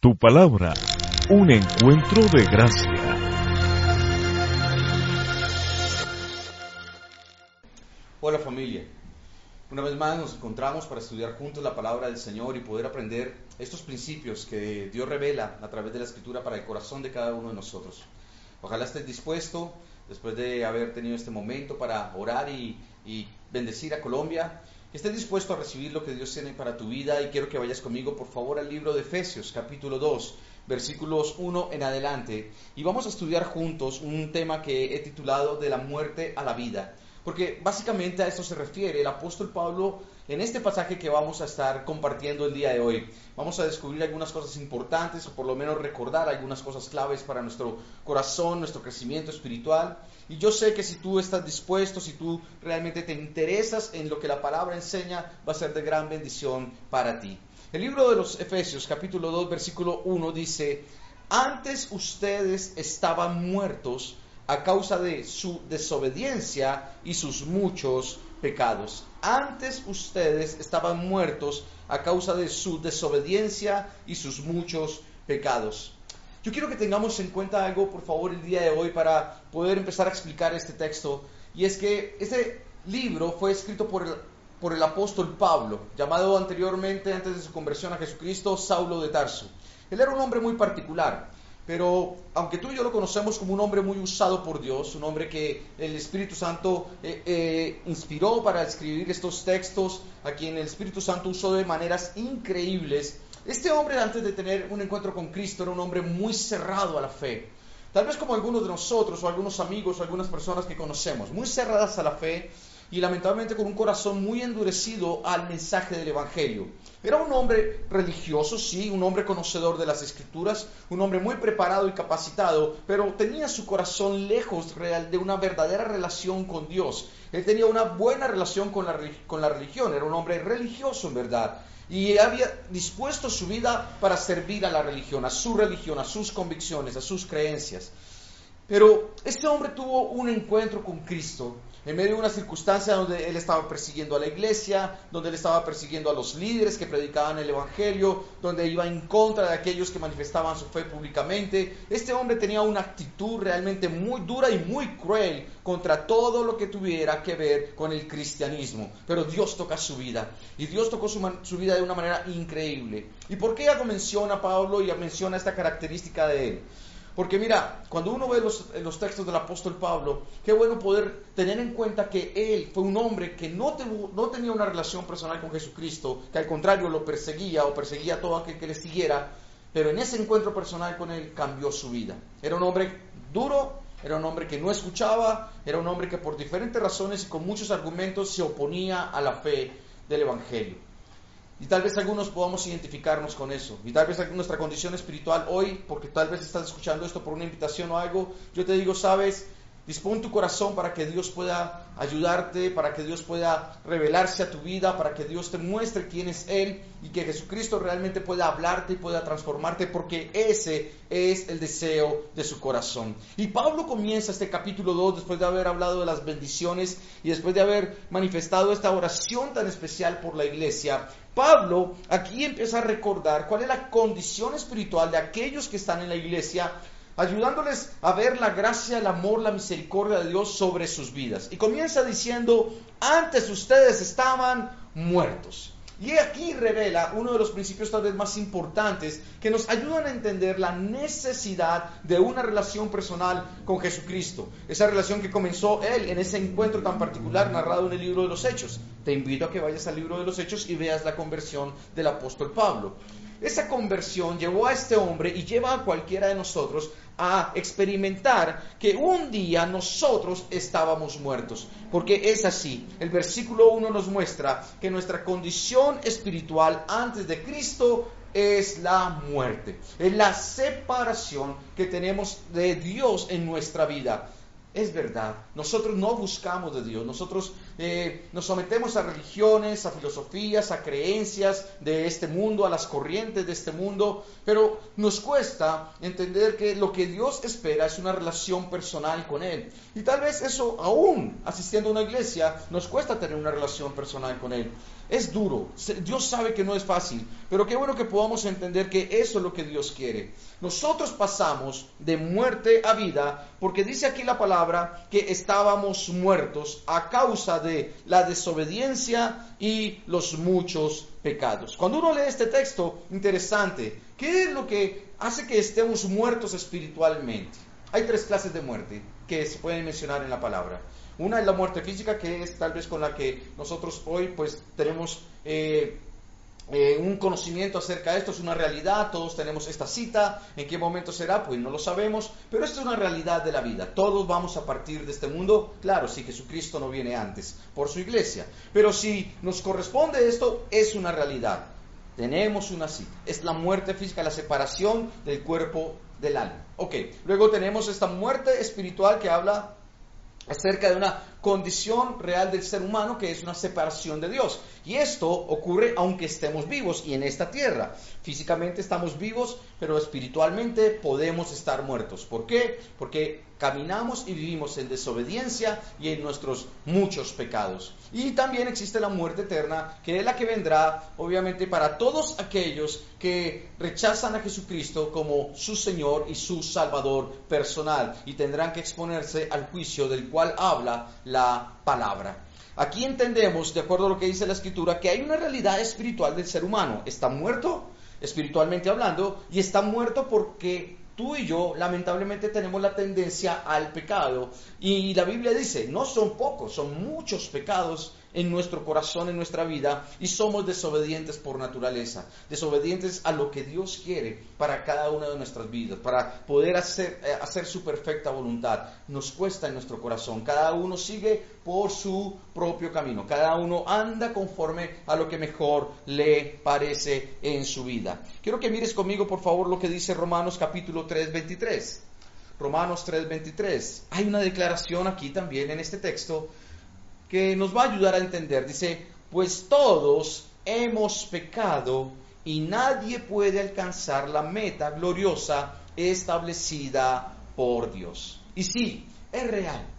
Tu palabra, un encuentro de gracia. Hola familia, una vez más nos encontramos para estudiar juntos la palabra del Señor y poder aprender estos principios que Dios revela a través de la escritura para el corazón de cada uno de nosotros. Ojalá estés dispuesto, después de haber tenido este momento, para orar y, bendecir a Colombia estés dispuesto a recibir lo que Dios tiene para tu vida y quiero que vayas conmigo por favor al libro de Efesios capítulo 2 versículos 1 en adelante. Y vamos a estudiar juntos un tema que he titulado de la muerte a la vida. Porque básicamente a esto se refiere el apóstol Pablo en este pasaje que vamos a estar compartiendo el día de hoy. Vamos a descubrir algunas cosas importantes o por lo menos recordar algunas cosas claves para nuestro corazón, nuestro crecimiento espiritual. Y yo sé que si tú estás dispuesto, si tú realmente te interesas en lo que la palabra enseña, va a ser de gran bendición para ti. El libro de los Efesios capítulo 2 versículo 1 dice, antes ustedes estaban muertos a causa de su desobediencia y sus muchos pecados. Antes ustedes estaban muertos a causa de su desobediencia y sus muchos pecados. Yo quiero que tengamos en cuenta algo, por favor, el día de hoy para poder empezar a explicar este texto. Y es que este libro fue escrito por el, por el apóstol Pablo, llamado anteriormente, antes de su conversión a Jesucristo, Saulo de Tarso. Él era un hombre muy particular. Pero aunque tú y yo lo conocemos como un hombre muy usado por Dios, un hombre que el Espíritu Santo eh, eh, inspiró para escribir estos textos, a quien el Espíritu Santo usó de maneras increíbles, este hombre antes de tener un encuentro con Cristo era un hombre muy cerrado a la fe. Tal vez como algunos de nosotros o algunos amigos o algunas personas que conocemos, muy cerradas a la fe y lamentablemente con un corazón muy endurecido al mensaje del Evangelio. Era un hombre religioso, sí, un hombre conocedor de las escrituras, un hombre muy preparado y capacitado, pero tenía su corazón lejos de una verdadera relación con Dios. Él tenía una buena relación con la, con la religión, era un hombre religioso en verdad, y había dispuesto su vida para servir a la religión, a su religión, a sus convicciones, a sus creencias. Pero este hombre tuvo un encuentro con Cristo en medio de una circunstancia donde él estaba persiguiendo a la iglesia, donde él estaba persiguiendo a los líderes que predicaban el Evangelio, donde iba en contra de aquellos que manifestaban su fe públicamente. Este hombre tenía una actitud realmente muy dura y muy cruel contra todo lo que tuviera que ver con el cristianismo. Pero Dios toca su vida y Dios tocó su, vida de una manera increíble. ¿Y por qué algo menciona Pablo y menciona esta característica de él? Porque mira, cuando uno ve los, textos del apóstol Pablo, qué bueno poder tener en cuenta que él fue un hombre que no, no tenía una relación personal con Jesucristo, que al contrario lo perseguía o perseguía a todo aquel que le siguiera, pero en ese encuentro personal con él cambió su vida. Era un hombre duro, era un hombre que no escuchaba, era un hombre que por diferentes razones y con muchos argumentos se oponía a la fe del Evangelio. Y tal vez algunos podamos identificarnos con eso. Y tal vez nuestra condición espiritual hoy, porque tal vez estás escuchando esto por una invitación o algo, yo te digo, sabes, Dispón tu corazón para que Dios pueda ayudarte, para que Dios pueda revelarse a tu vida, para que Dios te muestre quién es Él y que Jesucristo realmente pueda hablarte y pueda transformarte, porque ese es el deseo de su corazón. Y Pablo comienza este capítulo 2 después de haber hablado de las bendiciones y después de haber manifestado esta oración tan especial por la iglesia. Pablo aquí empieza a recordar cuál es la condición espiritual de aquellos que están en la iglesia ayudándoles a ver la gracia, el amor, la misericordia de Dios sobre sus vidas. Y comienza diciendo, antes ustedes estaban muertos. Y aquí revela uno de los principios tal vez más importantes que nos ayudan a entender la necesidad de una relación personal con Jesucristo. Esa relación que comenzó él en ese encuentro tan particular narrado en el libro de los Hechos. Te invito a que vayas al libro de los Hechos y veas la conversión del apóstol Pablo. Esa conversión llevó a este hombre y lleva a cualquiera de nosotros a experimentar que un día nosotros estábamos muertos. Porque es así. El versículo 1 nos muestra que nuestra condición espiritual antes de Cristo es la muerte. Es la separación que tenemos de Dios en nuestra vida es verdad. Nosotros no buscamos de Dios. Nosotros eh, nos sometemos a religiones, a filosofías, a creencias de este mundo, a las corrientes de este mundo, pero nos cuesta entender que lo que Dios espera es una relación personal con Él. Y tal vez eso aún asistiendo a una iglesia nos cuesta tener una relación personal con Él. Es duro, Dios sabe que no es fácil, pero qué bueno que podamos entender que eso es lo que Dios quiere. Nosotros pasamos de muerte a vida porque dice aquí la palabra que estábamos muertos a causa de la desobediencia y los muchos pecados. Cuando uno lee este texto, interesante, ¿qué es lo que hace que estemos muertos espiritualmente? Hay tres clases de muerte que se pueden mencionar en la palabra. Una es la muerte física, que es tal vez con la que nosotros hoy pues tenemos eh, eh, un conocimiento acerca de esto, es una realidad, todos tenemos esta cita, en qué momento será, pues no lo sabemos, pero esto es una realidad de la vida, todos vamos a partir de este mundo, claro, si Jesucristo no viene antes por su iglesia, pero si nos corresponde esto, es una realidad, tenemos una cita, es la muerte física, la separación del cuerpo del alma. Ok, luego tenemos esta muerte espiritual que habla acerca de una condición real del ser humano que es una separación de Dios. Y esto ocurre aunque estemos vivos y en esta tierra. Físicamente estamos vivos, pero espiritualmente podemos estar muertos. ¿Por qué? Porque caminamos y vivimos en desobediencia y en nuestros muchos pecados. Y también existe la muerte eterna, que es la que vendrá, obviamente, para todos aquellos que rechazan a Jesucristo como su Señor y su Salvador personal y tendrán que exponerse al juicio del cual habla la palabra. Aquí entendemos, de acuerdo a lo que dice la Escritura, que hay una realidad espiritual del ser humano. Está muerto, espiritualmente hablando, y está muerto porque tú y yo lamentablemente tenemos la tendencia al pecado. Y la Biblia dice, no son pocos, son muchos pecados en nuestro corazón, en nuestra vida, y somos desobedientes por naturaleza, desobedientes a lo que Dios quiere para cada una de nuestras vidas, para poder hacer, eh, hacer su perfecta voluntad. Nos cuesta en nuestro corazón, cada uno sigue por su propio camino, cada uno anda conforme a lo que mejor le parece en su vida. Quiero que mires conmigo, por favor, lo que dice Romanos capítulo 3, 23. Romanos 3:23. Hay una declaración aquí también en este texto que nos va a ayudar a entender. Dice, pues todos hemos pecado y nadie puede alcanzar la meta gloriosa establecida por Dios. Y sí, es real.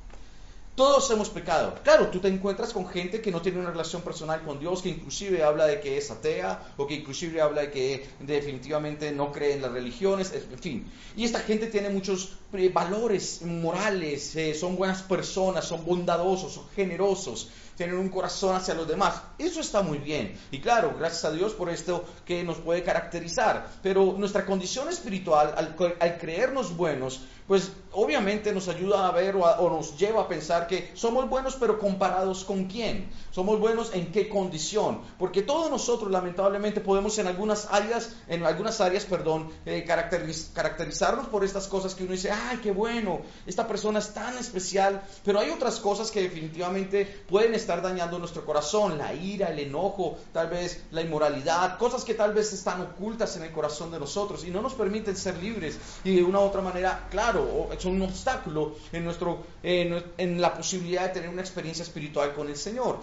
Todos hemos pecado. Claro, tú te encuentras con gente que no tiene una relación personal con Dios, que inclusive habla de que es atea o que inclusive habla de que definitivamente no cree en las religiones, en fin. Y esta gente tiene muchos eh, valores morales, eh, son buenas personas, son bondadosos, son generosos, tienen un corazón hacia los demás. Eso está muy bien. Y claro, gracias a Dios por esto que nos puede caracterizar. Pero nuestra condición espiritual, al, al creernos buenos, pues obviamente nos ayuda a ver o, nos lleva a pensar que somos buenos, pero comparados con quién. Somos buenos en qué condición. Porque todos nosotros lamentablemente podemos en algunas áreas, en algunas áreas, perdón, eh, caracterizarnos por estas cosas que uno dice, ay, qué bueno, esta persona es tan especial. Pero hay otras cosas que definitivamente pueden estar dañando nuestro corazón. La ira, el enojo, tal vez la inmoralidad, cosas que tal vez están ocultas en el corazón de nosotros y no nos permiten ser libres. Y de una u otra manera, claro, es un obstáculo en, nuestro, en la posibilidad de tener una experiencia espiritual con el Señor.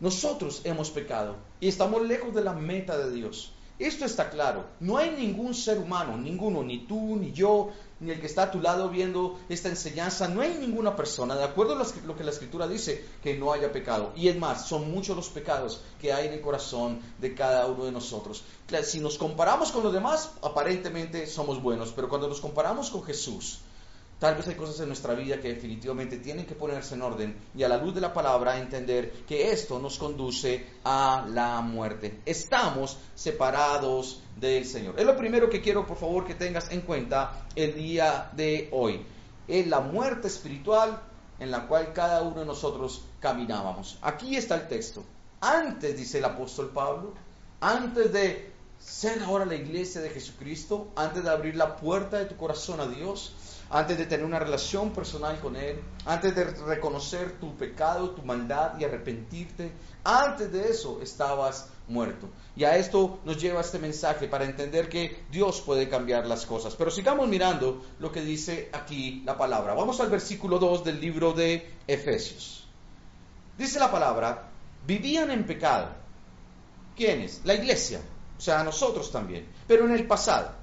Nosotros hemos pecado y estamos lejos de la meta de Dios. Esto está claro. No hay ningún ser humano, ninguno, ni tú, ni yo, ni el que está a tu lado viendo esta enseñanza, no hay ninguna persona, de acuerdo a lo que la escritura dice, que no haya pecado. Y es más, son muchos los pecados que hay en el corazón de cada uno de nosotros. Si nos comparamos con los demás, aparentemente somos buenos, pero cuando nos comparamos con Jesús, Tal vez hay cosas en nuestra vida que definitivamente tienen que ponerse en orden y a la luz de la palabra entender que esto nos conduce a la muerte. Estamos separados del Señor. Es lo primero que quiero, por favor, que tengas en cuenta el día de hoy. Es la muerte espiritual en la cual cada uno de nosotros caminábamos. Aquí está el texto. Antes, dice el apóstol Pablo, antes de ser ahora la iglesia de Jesucristo, antes de abrir la puerta de tu corazón a Dios, antes de tener una relación personal con Él, antes de reconocer tu pecado, tu maldad y arrepentirte, antes de eso estabas muerto. Y a esto nos lleva este mensaje para entender que Dios puede cambiar las cosas. Pero sigamos mirando lo que dice aquí la palabra. Vamos al versículo 2 del libro de Efesios. Dice la palabra, vivían en pecado. ¿Quiénes? La iglesia, o sea, nosotros también, pero en el pasado.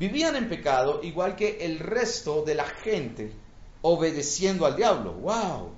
Vivían en pecado igual que el resto de la gente, obedeciendo al diablo. ¡Wow!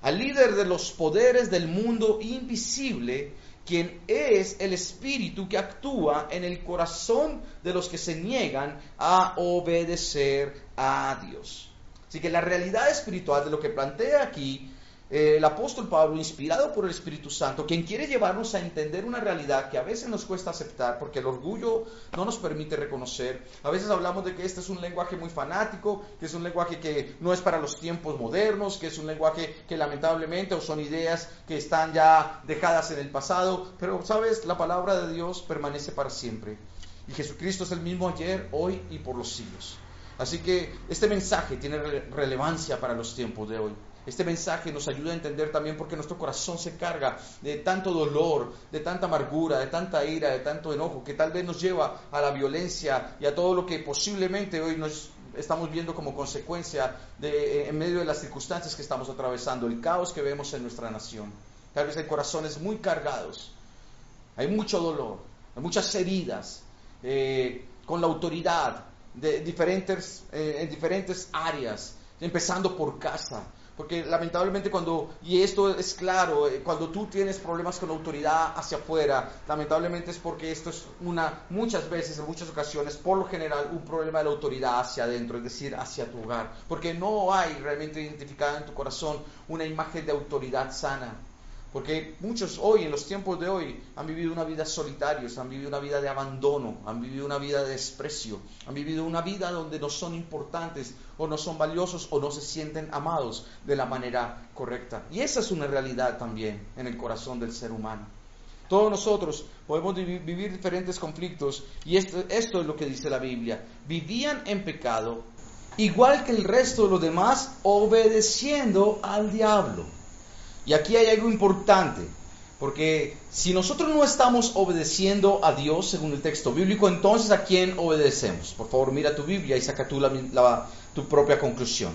Al líder de los poderes del mundo invisible, quien es el espíritu que actúa en el corazón de los que se niegan a obedecer a Dios. Así que la realidad espiritual de lo que plantea aquí eh, el apóstol Pablo, inspirado por el Espíritu Santo, quien quiere llevarnos a entender una realidad que a veces nos cuesta aceptar porque el orgullo no nos permite reconocer. A veces hablamos de que este es un lenguaje muy fanático, que es un lenguaje que no es para los tiempos modernos, que es un lenguaje que lamentablemente o son ideas que están ya dejadas en el pasado, pero sabes, la palabra de Dios permanece para siempre. Y Jesucristo es el mismo ayer, hoy y por los siglos. Así que este mensaje tiene relevancia para los tiempos de hoy. Este mensaje nos ayuda a entender también por qué nuestro corazón se carga de tanto dolor, de tanta amargura, de tanta ira, de tanto enojo, que tal vez nos lleva a la violencia y a todo lo que posiblemente hoy nos estamos viendo como consecuencia de, eh, en medio de las circunstancias que estamos atravesando, el caos que vemos en nuestra nación. Tal vez hay corazones muy cargados, hay mucho dolor, hay muchas heridas eh, con la autoridad de diferentes, eh, en diferentes áreas, empezando por casa, porque lamentablemente cuando, y esto es claro, eh, cuando tú tienes problemas con la autoridad hacia afuera, lamentablemente es porque esto es una, muchas veces, en muchas ocasiones, por lo general, un problema de la autoridad hacia adentro, es decir, hacia tu hogar. Porque no hay realmente identificada en tu corazón una imagen de autoridad sana. Porque muchos hoy, en los tiempos de hoy, han vivido una vida solitarios, han vivido una vida de abandono, han vivido una vida de desprecio, han vivido una vida donde no son importantes o no son valiosos o no se sienten amados de la manera correcta. Y esa es una realidad también en el corazón del ser humano. Todos nosotros podemos vivir diferentes conflictos y esto, esto es lo que dice la Biblia. Vivían en pecado igual que el resto de los demás, obedeciendo al diablo. Y aquí hay algo importante, porque si nosotros no estamos obedeciendo a Dios según el texto bíblico, entonces ¿a quién obedecemos? Por favor, mira tu Biblia y saca tu propia conclusión.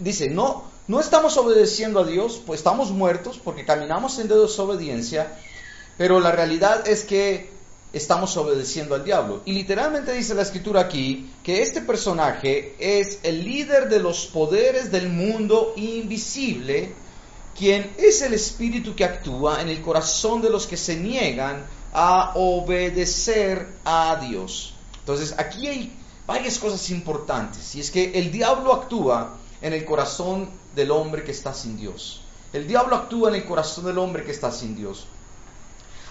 dice, no, no estamos obedeciendo a Dios, pues estamos muertos porque caminamos en desobediencia, pero la realidad es que estamos obedeciendo al diablo. Y literalmente dice la escritura aquí que este personaje es el líder de los poderes del mundo invisible quien es el espíritu que actúa en el corazón de los que se niegan a obedecer a Dios. Entonces, aquí hay varias cosas importantes, y es que el diablo actúa en el corazón del hombre que está sin Dios. El diablo actúa en el corazón del hombre que está sin Dios.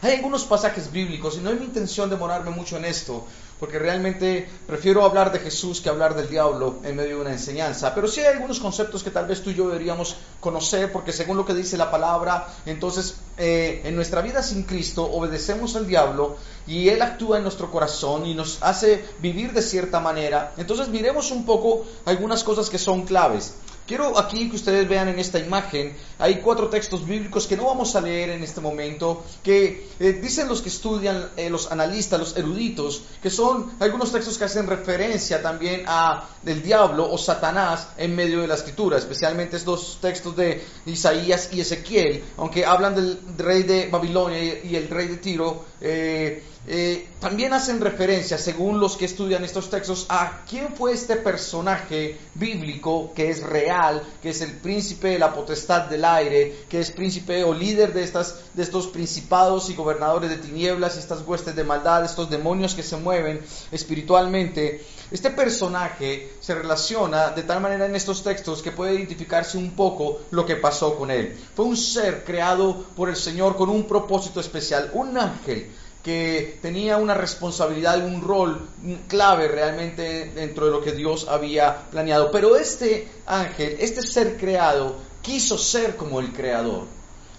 Hay algunos pasajes bíblicos, y no es mi intención demorarme mucho en esto, porque realmente prefiero hablar de Jesús que hablar del diablo en medio de una enseñanza. Pero sí hay algunos conceptos que tal vez tú y yo deberíamos conocer, porque según lo que dice la palabra, entonces eh, en nuestra vida sin Cristo obedecemos al diablo y Él actúa en nuestro corazón y nos hace vivir de cierta manera. Entonces miremos un poco algunas cosas que son claves. Quiero aquí que ustedes vean en esta imagen, hay cuatro textos bíblicos que no vamos a leer en este momento, que eh, dicen los que estudian, eh, los analistas, los eruditos, que son algunos textos que hacen referencia también a el diablo o Satanás en medio de la escritura, especialmente estos textos de Isaías y Ezequiel, aunque hablan del rey de Babilonia y el rey de Tiro, eh, eh, también hacen referencia, según los que estudian estos textos, a quién fue este personaje bíblico que es real, que es el príncipe de la potestad del aire, que es príncipe o líder de, estas, de estos principados y gobernadores de tinieblas estas huestes de maldad, estos demonios que se mueven espiritualmente. Este personaje se relaciona de tal manera en estos textos que puede identificarse un poco lo que pasó con él. Fue un ser creado por el Señor con un propósito especial, un ángel que tenía una responsabilidad un rol clave realmente dentro de lo que Dios había planeado. Pero este ángel, este ser creado, quiso ser como el creador.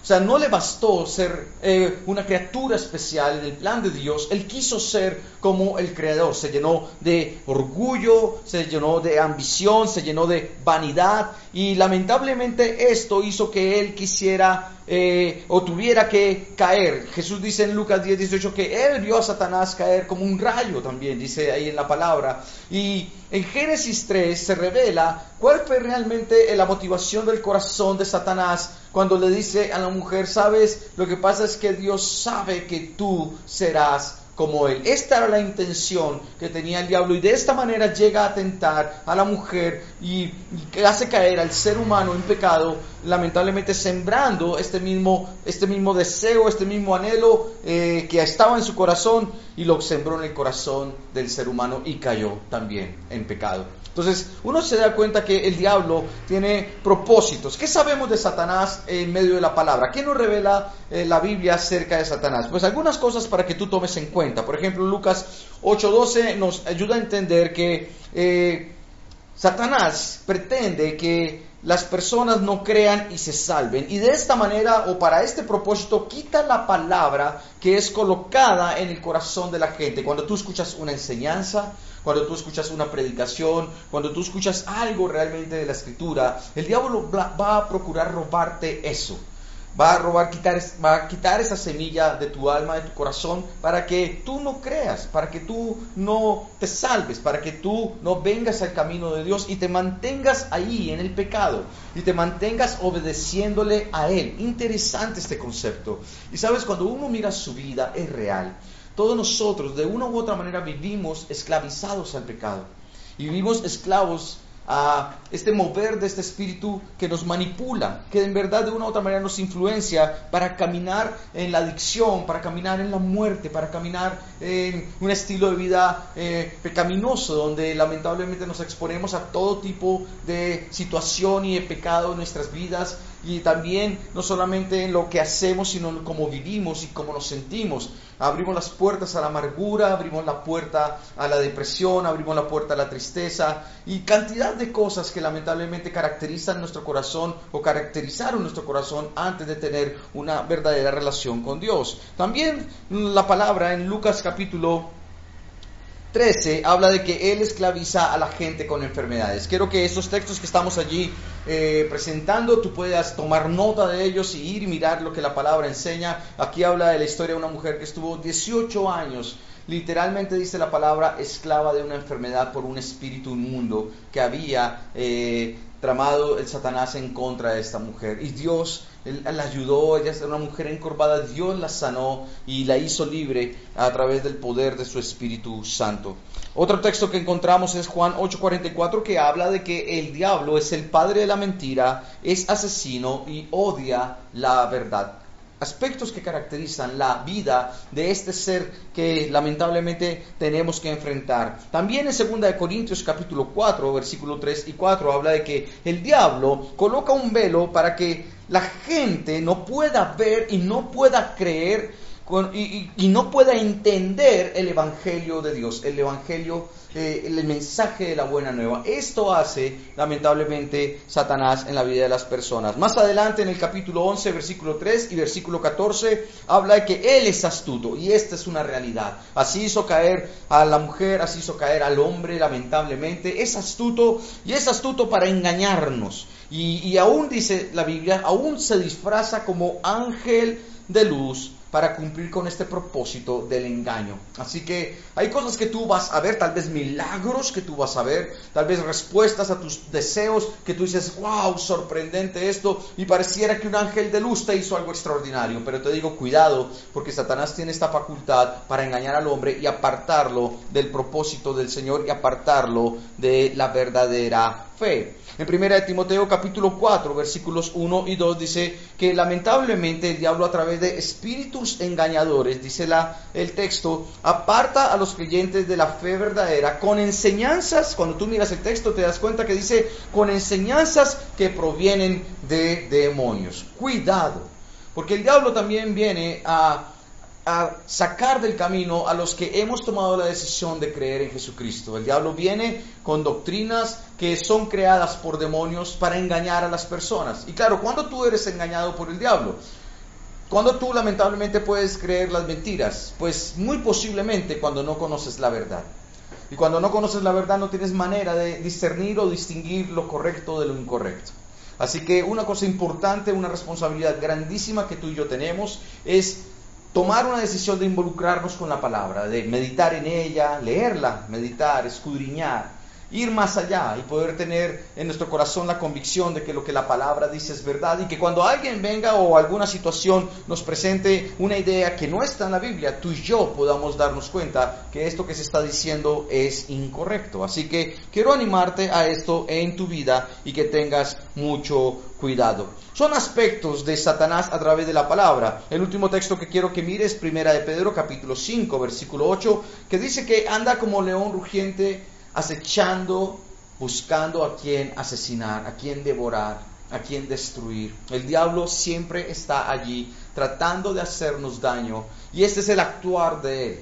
O sea, no le bastó ser eh, una criatura especial en el plan de Dios, él quiso ser como el Creador, se llenó de orgullo, se llenó de ambición, se llenó de vanidad y lamentablemente esto hizo que él quisiera eh, o tuviera que caer. Jesús dice en Lucas 10, 18 que él vio a Satanás caer como un rayo también, dice ahí en la palabra. Y en Génesis 3 se revela cuál fue realmente la motivación del corazón de Satanás cuando le dice a la mujer, sabes, lo que pasa es que Dios sabe que tú serás como él. Esta era la intención que tenía el diablo y de esta manera llega a tentar a la mujer y, hace caer al ser humano en pecado, lamentablemente sembrando este mismo, este mismo deseo, este mismo anhelo eh, que estaba en su corazón y lo sembró en el corazón del ser humano y cayó también en pecado. Entonces, uno se da cuenta que el diablo tiene propósitos. ¿Qué sabemos de Satanás en medio de la palabra? ¿Qué nos revela eh, la Biblia acerca de Satanás? Pues algunas cosas para que tú tomes en cuenta. Por ejemplo, Lucas 8:12 nos ayuda a entender que eh, Satanás pretende que las personas no crean y se salven. Y de esta manera o para este propósito quita la palabra que es colocada en el corazón de la gente. Cuando tú escuchas una enseñanza, cuando tú escuchas una predicación, cuando tú escuchas algo realmente de la escritura, el diablo va a procurar robarte eso. Va a robar, quitar, va a quitar esa semilla de tu alma, de tu corazón, para que tú no creas, para que tú no te salves, para que tú no vengas al camino de Dios y te mantengas ahí en el pecado y te mantengas obedeciéndole a Él. Interesante este concepto. Y sabes, cuando uno mira su vida, es real. Todos nosotros, de una u otra manera, vivimos esclavizados al pecado. Y vivimos esclavos a este mover de este espíritu que nos manipula, que en verdad de una u otra manera nos influencia para caminar en la adicción, para caminar en la muerte, para caminar en un estilo de vida eh, pecaminoso, donde lamentablemente nos exponemos a todo tipo de situación y de pecado en nuestras vidas y también no solamente en lo que hacemos, sino en cómo vivimos y cómo nos sentimos. Abrimos las puertas a la amargura, abrimos la puerta a la depresión, abrimos la puerta a la tristeza y cantidad de cosas que lamentablemente caracterizan nuestro corazón o caracterizaron nuestro corazón antes de tener una verdadera relación con Dios. También la palabra en Lucas capítulo 13 habla de que Él esclaviza a la gente con enfermedades. Quiero que esos textos que estamos allí eh, presentando, tú puedas tomar nota de ellos y ir y mirar lo que la palabra enseña. Aquí habla de la historia de una mujer que estuvo 18 años literalmente dice la palabra esclava de una enfermedad por un espíritu inmundo que había eh, tramado el Satanás en contra de esta mujer. Y Dios la ayudó, ella es una mujer encorvada, Dios la sanó y la hizo libre a través del poder de su Espíritu Santo. Otro texto que encontramos es Juan 8:44 que habla de que el diablo es el padre de la mentira, es asesino y odia la verdad aspectos que caracterizan la vida de este ser que lamentablemente tenemos que enfrentar. También en 2 Corintios capítulo 4, versículo 3 y 4 habla de que el diablo coloca un velo para que la gente no pueda ver y no pueda creer y, no pueda entender el Evangelio de Dios, el Evangelio, eh, el mensaje de la buena nueva. Esto hace, lamentablemente, Satanás en la vida de las personas. Más adelante, en el capítulo 11, versículo 3 y versículo 14, habla de que Él es astuto y esta es una realidad. Así hizo caer a la mujer, así hizo caer al hombre, lamentablemente. Es astuto y es astuto para engañarnos. Y, y aún dice la Biblia, aún se disfraza como ángel de luz para cumplir con este propósito del engaño. Así que hay cosas que tú vas a ver, tal vez milagros que tú vas a ver, tal vez respuestas a tus deseos que tú dices, wow, sorprendente esto, y pareciera que un ángel de luz te hizo algo extraordinario. Pero te digo, cuidado, porque Satanás tiene esta facultad para engañar al hombre y apartarlo del propósito del Señor y apartarlo de la verdadera fe. En 1 Timoteo capítulo 4 versículos 1 y 2 dice que lamentablemente el diablo a través de espíritus engañadores, dice la, el texto, aparta a los creyentes de la fe verdadera con enseñanzas, cuando tú miras el texto te das cuenta que dice con enseñanzas que provienen de demonios. Cuidado, porque el diablo también viene a a sacar del camino a los que hemos tomado la decisión de creer en Jesucristo. El diablo viene con doctrinas que son creadas por demonios para engañar a las personas. Y claro, cuando tú eres engañado por el diablo, cuando tú lamentablemente puedes creer las mentiras, pues muy posiblemente cuando no conoces la verdad. Y cuando no conoces la verdad no tienes manera de discernir o distinguir lo correcto de lo incorrecto. Así que una cosa importante, una responsabilidad grandísima que tú y yo tenemos es tomar una decisión de involucrarnos con la palabra, de meditar en ella, leerla, meditar, escudriñar ir más allá y poder tener en nuestro corazón la convicción de que lo que la palabra dice es verdad y que cuando alguien venga o alguna situación nos presente una idea que no está en la Biblia, tú y yo podamos darnos cuenta que esto que se está diciendo es incorrecto. Así que quiero animarte a esto en tu vida y que tengas mucho cuidado. Son aspectos de Satanás a través de la palabra. El último texto que quiero que mires, primera de Pedro capítulo 5, versículo 8, que dice que anda como león rugiente acechando, buscando a quien asesinar, a quien devorar, a quien destruir. El diablo siempre está allí tratando de hacernos daño y este es el actuar de él.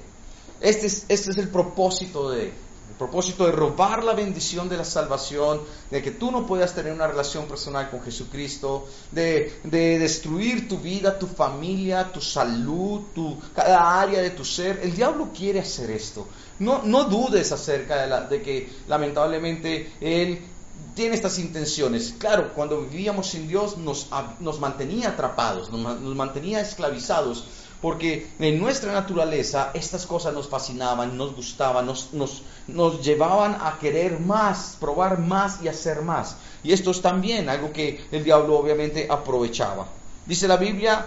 Este es, este es el propósito de él propósito de robar la bendición de la salvación, de que tú no puedas tener una relación personal con Jesucristo, de, destruir tu vida, tu familia, tu salud, tu, cada área de tu ser. El diablo quiere hacer esto. No, no dudes acerca de, de que lamentablemente él tiene estas intenciones. Claro, cuando vivíamos sin Dios nos, nos mantenía atrapados, nos mantenía esclavizados porque en nuestra naturaleza estas cosas nos fascinaban, nos gustaban, nos, nos, nos, llevaban a querer más, probar más y hacer más. Y esto es también algo que el diablo obviamente aprovechaba. Dice la Biblia,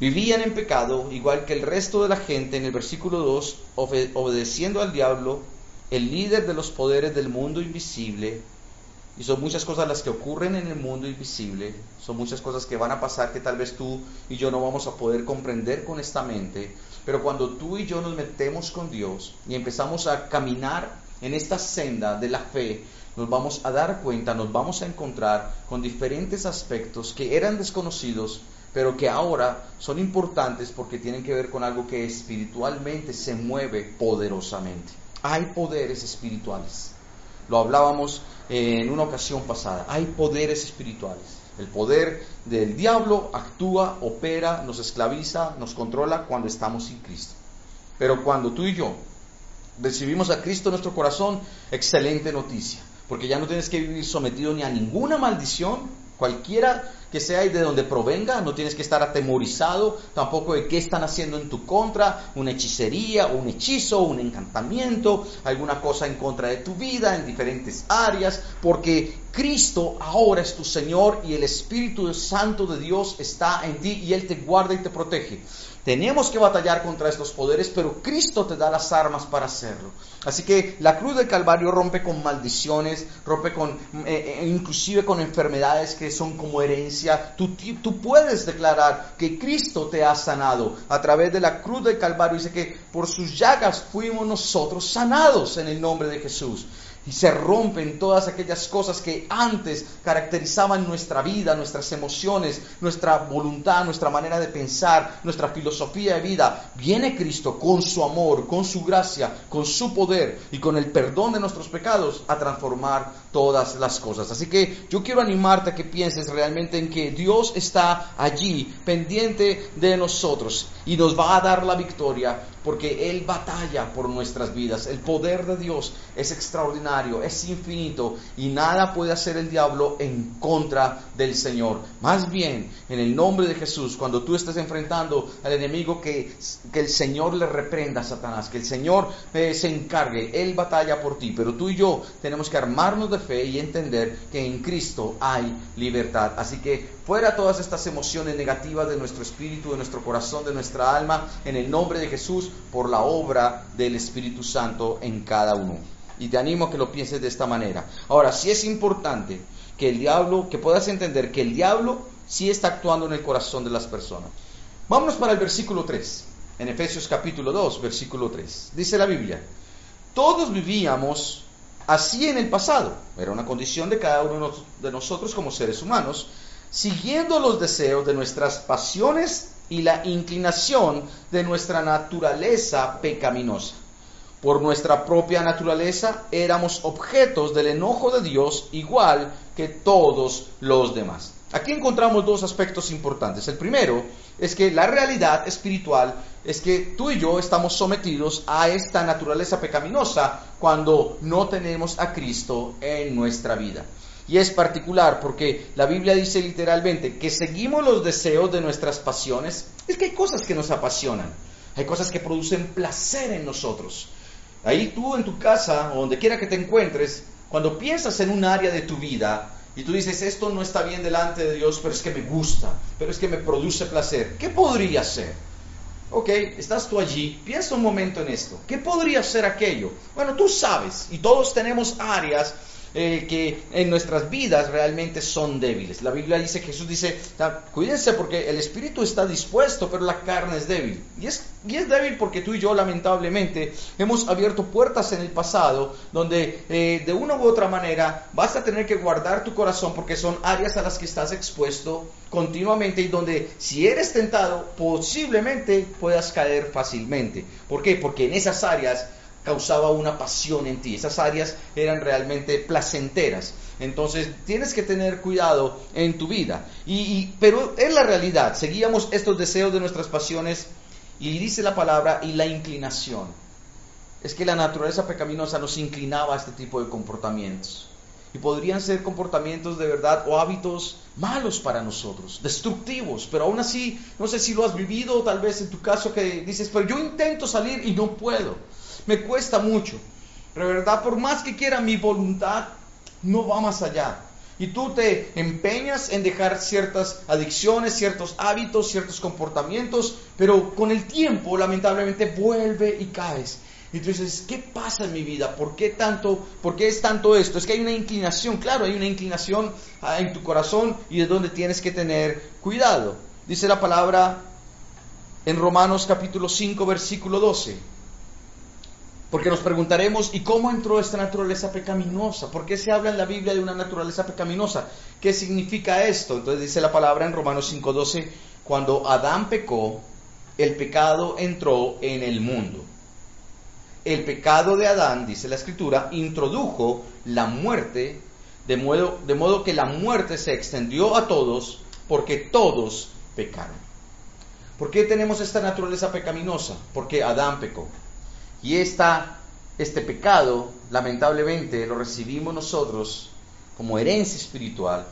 vivían en pecado, igual que el resto de la gente, en el versículo 2, obedeciendo al diablo, el líder de los poderes del mundo invisible, y son muchas cosas las que ocurren en el mundo invisible, son muchas cosas que van a pasar que tal vez tú y yo no vamos a poder comprender con esta mente, pero cuando tú y yo nos metemos con Dios y empezamos a caminar en esta senda de la fe, nos vamos a dar cuenta, nos vamos a encontrar con diferentes aspectos que eran desconocidos, pero que ahora son importantes porque tienen que ver con algo que espiritualmente se mueve poderosamente. Hay poderes espirituales. Lo hablábamos en una ocasión pasada. Hay poderes espirituales. El poder del diablo actúa, opera, nos esclaviza, nos controla cuando estamos sin Cristo. Pero cuando tú y yo recibimos a Cristo en nuestro corazón, excelente noticia, porque ya no tienes que vivir sometido ni a ninguna maldición, cualquiera que sea y de donde provenga, no tienes que estar atemorizado tampoco de qué están haciendo en tu contra, una hechicería, un hechizo, un encantamiento, alguna cosa en contra de tu vida en diferentes áreas, porque Cristo ahora es tu Señor y el Espíritu Santo de Dios está en ti y Él te guarda y te protege. Tenemos que batallar contra estos poderes, pero Cristo te da las armas para hacerlo. Así que la cruz del Calvario rompe con maldiciones, rompe con, eh, eh, inclusive con enfermedades que son como herencia. Tú, tú puedes declarar que Cristo te ha sanado a través de la cruz del Calvario. Dice que por sus llagas fuimos nosotros sanados en el nombre de Jesús y se rompen todas aquellas cosas que antes caracterizaban nuestra vida, nuestras emociones, nuestra voluntad, nuestra manera de pensar, nuestra filosofía de vida. Viene Cristo con su amor, con su gracia, con su poder y con el perdón de nuestros pecados a transformar todas las cosas. Así que yo quiero animarte a que pienses realmente en que Dios está allí, pendiente de nosotros y nos va a dar la victoria porque Él batalla por nuestras vidas. El poder de Dios es extraordinario, es infinito y nada puede hacer el diablo en contra del Señor. Más bien, en el nombre de Jesús, cuando tú estés enfrentando al enemigo, que, que el Señor le reprenda a Satanás, que el Señor eh, se encargue, Él batalla por ti, pero tú y yo tenemos que armarnos de fe y entender que en Cristo hay libertad. Así que fuera todas estas emociones negativas de nuestro espíritu, de nuestro corazón, de nuestra alma, en el nombre de Jesús, por la obra del Espíritu Santo en cada uno. Y te animo a que lo pienses de esta manera. Ahora, sí es importante que el diablo, que puedas entender que el diablo sí está actuando en el corazón de las personas. Vámonos para el versículo 3, en Efesios capítulo 2, versículo 3. Dice la Biblia, todos vivíamos así en el pasado, era una condición de cada uno de nosotros como seres humanos, siguiendo los deseos de nuestras pasiones y la inclinación de nuestra naturaleza pecaminosa. Por nuestra propia naturaleza éramos objetos del enojo de Dios igual que todos los demás. Aquí encontramos dos aspectos importantes. El primero es que la realidad espiritual es que tú y yo estamos sometidos a esta naturaleza pecaminosa cuando no tenemos a Cristo en nuestra vida. Y es particular porque la Biblia dice literalmente que seguimos los deseos de nuestras pasiones. Es que hay cosas que nos apasionan, hay cosas que producen placer en nosotros. Ahí tú en tu casa o donde quiera que te encuentres, cuando piensas en un área de tu vida y tú dices, esto no está bien delante de Dios, pero es que me gusta, pero es que me produce placer, ¿qué podría ser? Ok, estás tú allí, piensa un momento en esto. ¿Qué podría ser aquello? Bueno, tú sabes, y todos tenemos áreas eh, que en nuestras vidas realmente son débiles. La Biblia dice, Jesús dice, cuídense porque el espíritu está dispuesto, pero la carne es débil. Y es, y es débil porque tú y yo lamentablemente hemos abierto puertas en el pasado donde eh, de una u otra manera vas a tener que guardar tu corazón porque son áreas a las que estás expuesto continuamente y donde si eres tentado posiblemente puedas caer fácilmente. ¿Por qué? Porque en esas áreas causaba una pasión en ti. Esas áreas eran realmente placenteras. Entonces tienes que tener cuidado en tu vida. Y, pero es la realidad. Seguíamos estos deseos de nuestras pasiones y dice la palabra y la inclinación. Es que la naturaleza pecaminosa nos inclinaba a este tipo de comportamientos. Y podrían ser comportamientos de verdad o hábitos malos para nosotros, destructivos, pero aún así, no sé si lo has vivido, tal vez en tu caso que dices, pero yo intento salir y no puedo me cuesta mucho. Pero verdad, por más que quiera mi voluntad, no va más allá. Y tú te empeñas en dejar ciertas adicciones, ciertos hábitos, ciertos comportamientos, pero con el tiempo lamentablemente vuelve y caes. Y tú ¿qué pasa en mi vida? ¿Por qué tanto? ¿Por qué es tanto esto? Es que hay una inclinación, claro, hay una inclinación ah, en tu corazón y es donde tienes que tener cuidado. Dice la palabra en Romanos capítulo 5, versículo 12. Porque nos preguntaremos, ¿y cómo entró esta naturaleza pecaminosa? ¿Por qué se habla en la Biblia de una naturaleza pecaminosa? ¿Qué significa esto? Entonces dice la palabra en Romanos 5:12, cuando Adán pecó, el pecado entró en el mundo. El pecado de Adán, dice la escritura, introdujo la muerte, de modo, de modo que la muerte se extendió a todos, porque todos pecaron. ¿Por qué tenemos esta naturaleza pecaminosa? Porque Adán pecó. Y esta, este pecado, lamentablemente, lo recibimos nosotros como herencia espiritual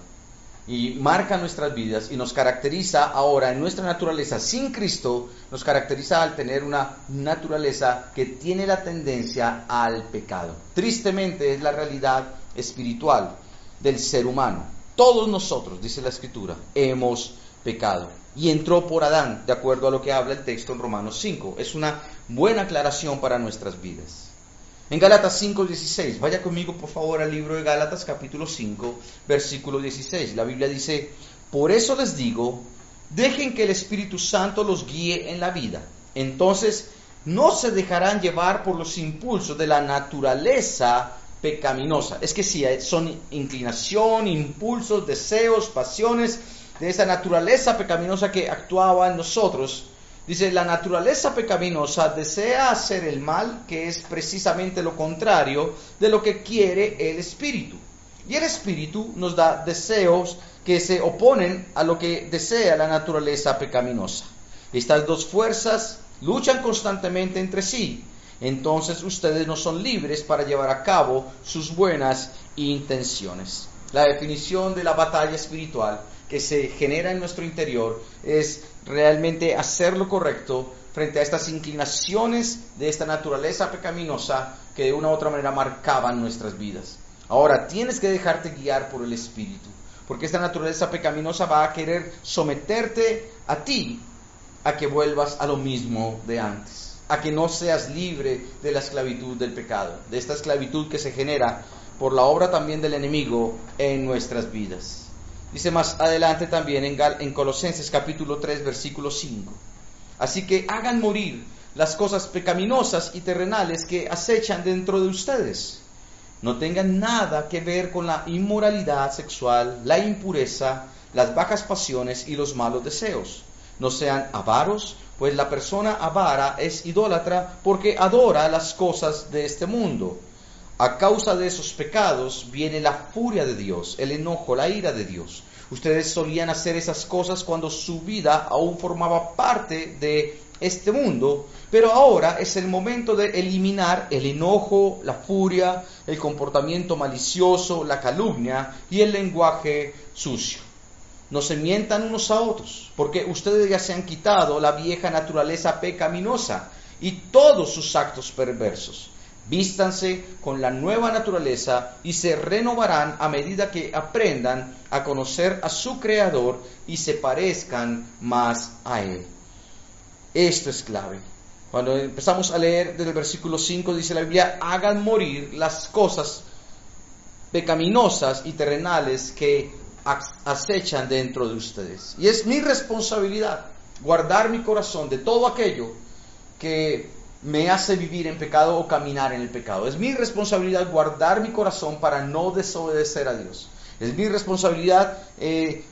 y marca nuestras vidas y nos caracteriza ahora en nuestra naturaleza sin Cristo, nos caracteriza al tener una naturaleza que tiene la tendencia al pecado. Tristemente es la realidad espiritual del ser humano. Todos nosotros, dice la Escritura, hemos pecado. Y entró por Adán, de acuerdo a lo que habla el texto en Romanos 5. Es una buena aclaración para nuestras vidas. En Gálatas 5:16, vaya conmigo por favor al libro de Gálatas capítulo 5, versículo 16. La Biblia dice, por eso les digo, dejen que el Espíritu Santo los guíe en la vida. Entonces no se dejarán llevar por los impulsos de la naturaleza pecaminosa. Es que sí, son inclinación, impulsos, deseos, pasiones de esa naturaleza pecaminosa que actuaba en nosotros Dice, la naturaleza pecaminosa desea hacer el mal, que es precisamente lo contrario de lo que quiere el espíritu. Y el espíritu nos da deseos que se oponen a lo que desea la naturaleza pecaminosa. Estas dos fuerzas luchan constantemente entre sí. Entonces ustedes no son libres para llevar a cabo sus buenas intenciones. La definición de la batalla espiritual que se genera en nuestro interior es realmente hacer lo correcto frente a estas inclinaciones de esta naturaleza pecaminosa que de una u otra manera marcaban nuestras vidas. Ahora, tienes que dejarte guiar por el Espíritu, porque esta naturaleza pecaminosa va a querer someterte a ti a que vuelvas a lo mismo de antes, a que no seas libre de la esclavitud del pecado, de esta esclavitud que se genera por la obra también del enemigo en nuestras vidas. Dice más adelante también en, en Colosenses capítulo 3 versículo 5. Así que hagan morir las cosas pecaminosas y terrenales que acechan dentro de ustedes. No tengan nada que ver con la inmoralidad sexual, la impureza, las bajas pasiones y los malos deseos. No sean avaros, pues la persona avara es idólatra porque adora las cosas de este mundo a causa de esos pecados viene la furia de Dios, el enojo, la ira de Dios. Ustedes solían hacer esas cosas cuando su vida aún formaba parte de este mundo, pero ahora es el momento de eliminar el enojo, la furia, el comportamiento malicioso, la calumnia y el lenguaje sucio. No se mientan unos a otros, porque ustedes ya se han quitado la vieja naturaleza pecaminosa y todos sus actos perversos Vístanse con la nueva naturaleza y se renovarán a medida que aprendan a conocer a su Creador y se parezcan más a Él. Esto es clave. Cuando empezamos a leer desde el versículo 5 dice la Biblia, hagan morir las cosas pecaminosas y terrenales que acechan dentro de ustedes. Y es mi responsabilidad guardar mi corazón de todo aquello que me hace vivir en pecado o caminar en el pecado. Es mi responsabilidad guardar mi corazón para no desobedecer a Dios. Es mi responsabilidad eh,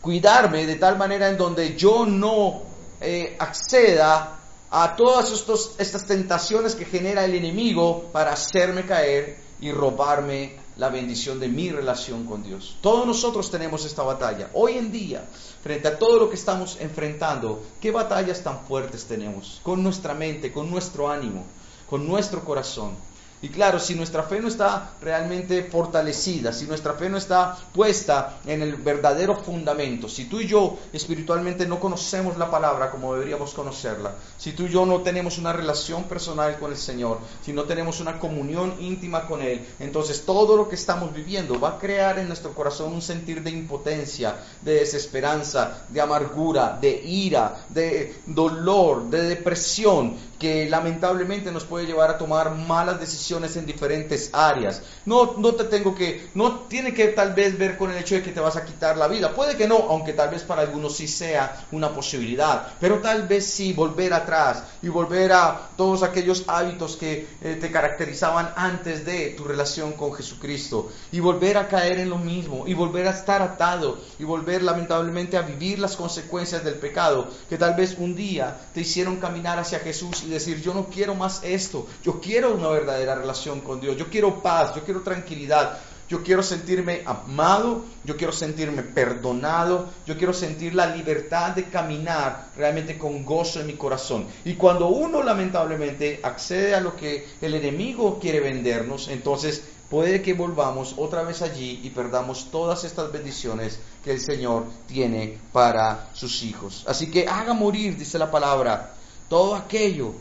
cuidarme de tal manera en donde yo no eh, acceda a todas estos, estas tentaciones que genera el enemigo para hacerme caer y robarme la bendición de mi relación con Dios. Todos nosotros tenemos esta batalla. Hoy en día, frente a todo lo que estamos enfrentando, ¿qué batallas tan fuertes tenemos? Con nuestra mente, con nuestro ánimo, con nuestro corazón. Y claro, si nuestra fe no está realmente fortalecida, si nuestra fe no está puesta en el verdadero fundamento, si tú y yo espiritualmente no conocemos la palabra como deberíamos conocerla, si tú y yo no tenemos una relación personal con el Señor, si no tenemos una comunión íntima con Él, entonces todo lo que estamos viviendo va a crear en nuestro corazón un sentir de impotencia, de desesperanza, de amargura, de ira, de dolor, de depresión, que lamentablemente nos puede llevar a tomar malas decisiones en diferentes áreas. No, no te tengo que, no tiene que tal vez ver con el hecho de que te vas a quitar la vida. Puede que no, aunque tal vez para algunos sí sea una posibilidad. Pero tal vez sí volver atrás y volver a todos aquellos hábitos que eh, te caracterizaban antes de tu relación con Jesucristo. Y volver a caer en lo mismo. Y volver a estar atado. Y volver lamentablemente a vivir las consecuencias del pecado. Que tal vez un día te hicieron caminar hacia Jesús decir, yo no quiero más esto, yo quiero una verdadera relación con Dios, yo quiero paz, yo quiero tranquilidad, yo quiero sentirme amado, yo quiero sentirme perdonado, yo quiero sentir la libertad de caminar realmente con gozo en mi corazón. Y cuando uno lamentablemente accede a lo que el enemigo quiere vendernos, entonces puede que volvamos otra vez allí y perdamos todas estas bendiciones que el Señor tiene para sus hijos. Así que haga morir, dice la palabra, todo aquello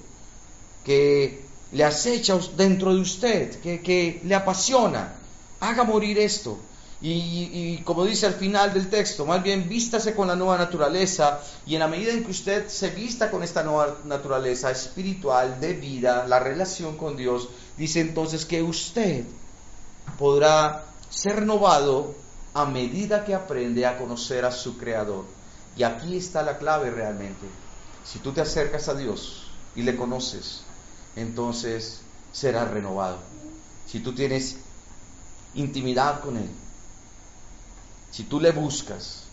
que le acecha dentro de usted, que, le apasiona, haga morir esto. Y, como dice al final del texto, más bien vístase con la nueva naturaleza y en la medida en que usted se vista con esta nueva naturaleza espiritual de vida, la relación con Dios, dice entonces que usted podrá ser renovado a medida que aprende a conocer a su Creador. Y aquí está la clave realmente. Si tú te acercas a Dios y le conoces, entonces serás renovado. Si tú tienes intimidad con Él, si tú le buscas,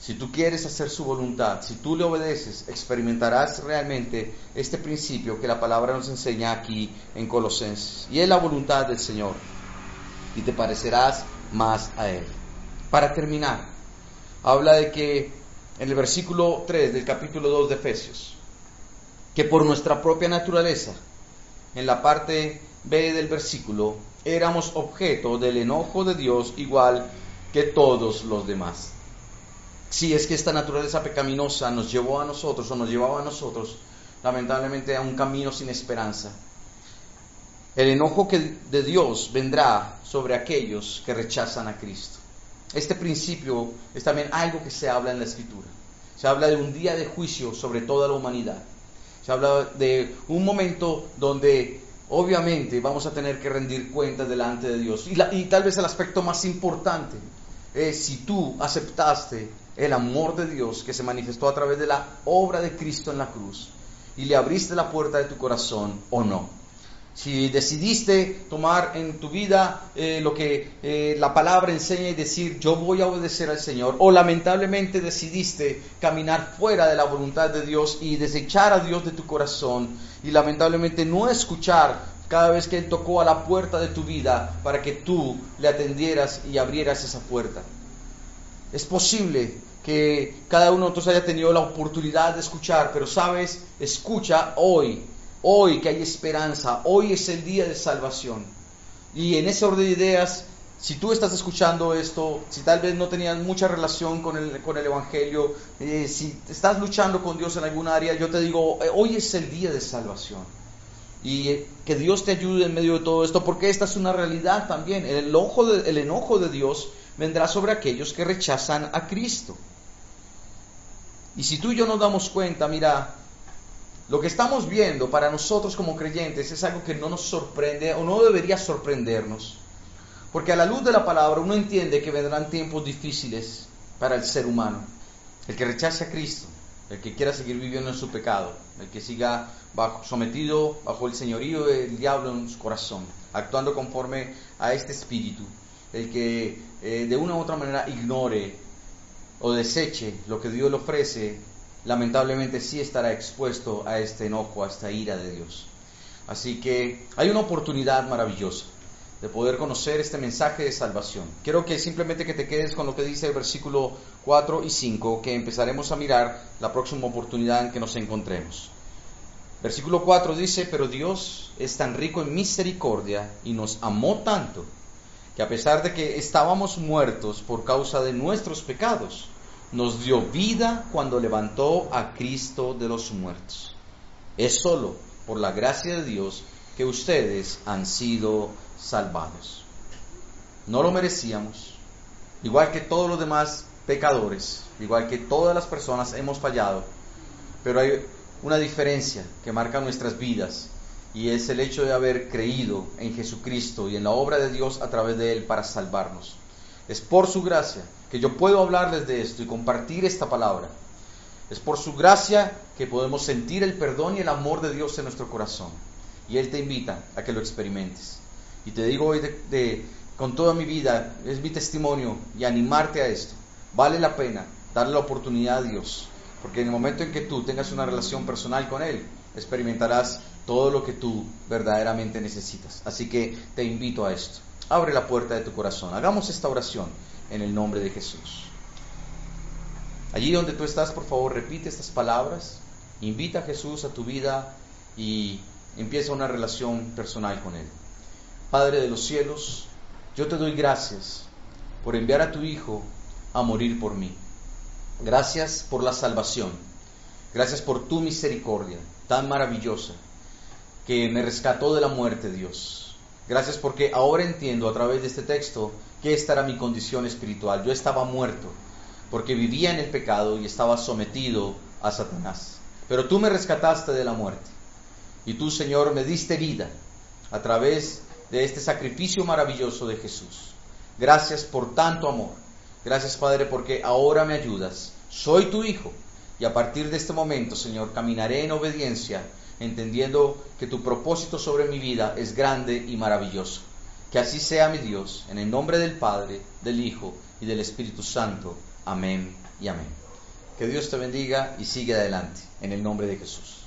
si tú quieres hacer su voluntad, si tú le obedeces, experimentarás realmente este principio que la palabra nos enseña aquí en Colosenses. Y es la voluntad del Señor. Y te parecerás más a Él. Para terminar, habla de que en el versículo 3 del capítulo 2 de Efesios, que por nuestra propia naturaleza, en la parte B del versículo, éramos objeto del enojo de Dios igual que todos los demás. Si es que esta naturaleza pecaminosa nos llevó a nosotros o nos llevaba a nosotros, lamentablemente, a un camino sin esperanza. El enojo que de Dios vendrá sobre aquellos que rechazan a Cristo. Este principio es también algo que se habla en la escritura. Se habla de un día de juicio sobre toda la humanidad. Se habla de un momento donde obviamente vamos a tener que rendir cuentas delante de Dios. Y, tal vez el aspecto más importante es si tú aceptaste el amor de Dios que se manifestó a través de la obra de Cristo en la cruz y le abriste la puerta de tu corazón o no. Si decidiste tomar en tu vida eh, lo que eh, la palabra enseña y decir yo voy a obedecer al Señor, o lamentablemente decidiste caminar fuera de la voluntad de Dios y desechar a Dios de tu corazón y lamentablemente no escuchar cada vez que Él tocó a la puerta de tu vida para que tú le atendieras y abrieras esa puerta. Es posible que cada uno de nosotros haya tenido la oportunidad de escuchar, pero sabes, escucha hoy hoy que hay esperanza, hoy es el día de salvación. Y en ese orden de ideas, si tú estás escuchando esto, si tal vez no tenías mucha relación con el, Evangelio, eh, si estás luchando con Dios en alguna área, yo te digo, eh, hoy es el día de salvación. y que Dios te ayude en medio de todo esto, porque esta es una realidad también. El, el enojo de Dios vendrá sobre aquellos que rechazan a Cristo. Y si tú y yo nos damos cuenta, mira, lo que estamos viendo para nosotros como creyentes es algo que no nos sorprende o no debería sorprendernos. Porque a la luz de la palabra uno entiende que vendrán tiempos difíciles para el ser humano. El que rechace a Cristo, el que quiera seguir viviendo en su pecado, el que siga bajo, sometido bajo el señorío del diablo en su corazón, actuando conforme a este espíritu, el que eh, de una u otra manera ignore o deseche lo que Dios le ofrece, lamentablemente sí estará expuesto a este enojo, a esta ira de Dios. Así que hay una oportunidad maravillosa de poder conocer este mensaje de salvación. Quiero que simplemente que te quedes con lo que dice el versículo 4 y 5, que empezaremos a mirar la próxima oportunidad en que nos encontremos. Versículo 4 dice, pero Dios es tan rico en misericordia y nos amó tanto, que a pesar de que estábamos muertos por causa de nuestros pecados, nos dio vida cuando levantó a Cristo de los muertos. Es solo por la gracia de Dios que ustedes han sido salvados. No lo merecíamos, igual que todos los demás pecadores, igual que todas las personas hemos fallado, pero hay una diferencia que marca nuestras vidas y es el hecho de haber creído en Jesucristo y en la obra de Dios a través de Él para salvarnos. Es por su gracia que yo puedo hablarles de esto y compartir esta palabra. Es por su gracia que podemos sentir el perdón y el amor de Dios en nuestro corazón. Y Él te invita a que lo experimentes. Y te digo hoy de, con toda mi vida, es mi testimonio y animarte a esto. Vale la pena darle la oportunidad a Dios, porque en el momento en que tú tengas una relación personal con Él, experimentarás todo lo que tú verdaderamente necesitas. Así que te invito a esto. Abre la puerta de tu corazón. Hagamos esta oración en el nombre de Jesús. Allí donde tú estás, por favor, repite estas palabras. Invita a Jesús a tu vida y empieza una relación personal con Él. Padre de los cielos, yo te doy gracias por enviar a tu Hijo a morir por mí. Gracias por la salvación. Gracias por tu misericordia tan maravillosa que me rescató de la muerte, Dios. Gracias porque ahora entiendo a través de este texto que esta era mi condición espiritual. Yo estaba muerto porque vivía en el pecado y estaba sometido a Satanás. Pero tú me rescataste de la muerte. Y tú, Señor, me diste vida a través de este sacrificio maravilloso de Jesús. Gracias por tanto amor. Gracias, Padre, porque ahora me ayudas. Soy tu Hijo. Y a partir de este momento, Señor, caminaré en obediencia, entendiendo que tu propósito sobre mi vida es grande y maravilloso. Que así sea mi Dios, en el nombre del Padre, del Hijo y del Espíritu Santo. Amén y amén. Que Dios te bendiga y sigue adelante, en el nombre de Jesús.